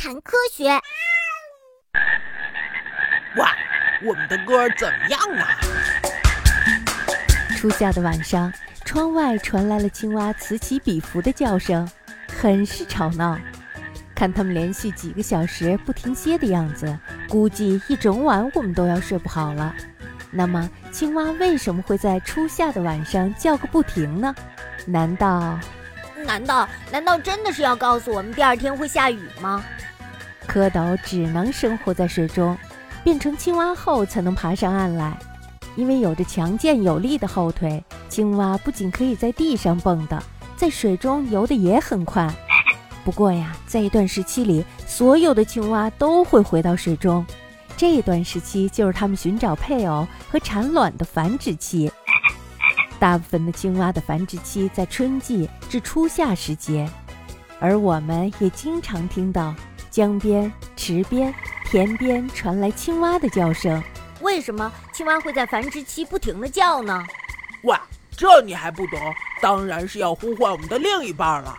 谈科学。哇，我们的歌怎么样啊？初夏的晚上，窗外传来了青蛙此起彼伏的叫声，很是吵闹。看它们连续几个小时不停歇的样子，估计一整晚我们都要睡不好了。那么，青蛙为什么会在初夏的晚上叫个不停呢？难道？难道难道真的是要告诉我们第二天会下雨吗？蝌蚪只能生活在水中，变成青蛙后才能爬上岸来。因为有着强健有力的后腿，青蛙不仅可以在地上蹦的，在水中游得也很快。不过呀，在一段时期里，所有的青蛙都会回到水中，这段时期就是它们寻找配偶和产卵的繁殖期。大部分的青蛙的繁殖期在春季至初夏时节，而我们也经常听到江边、池边、田边传来青蛙的叫声。为什么青蛙会在繁殖期不停地叫呢？哇，这你还不懂？当然是要呼唤我们的另一半了。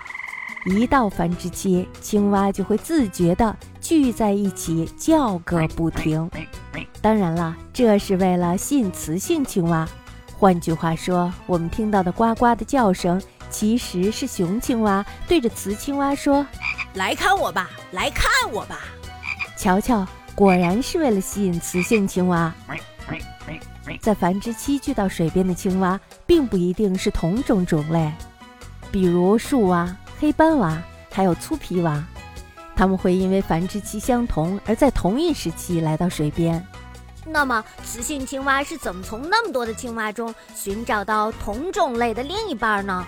一到繁殖期，青蛙就会自觉地聚在一起叫个不停。当然了，这是为了吸引雌性青蛙。换句话说，我们听到的呱呱的叫声，其实是雄青蛙对着雌青蛙说：“来看我吧，来看我吧。”瞧瞧，果然是为了吸引雌性青蛙。在繁殖期聚到水边的青蛙，并不一定是同种种类，比如树蛙、黑斑蛙，还有粗皮蛙，它们会因为繁殖期相同，而在同一时期来到水边。那么，雌性青蛙是怎么从那么多的青蛙中寻找到同种类的另一半呢？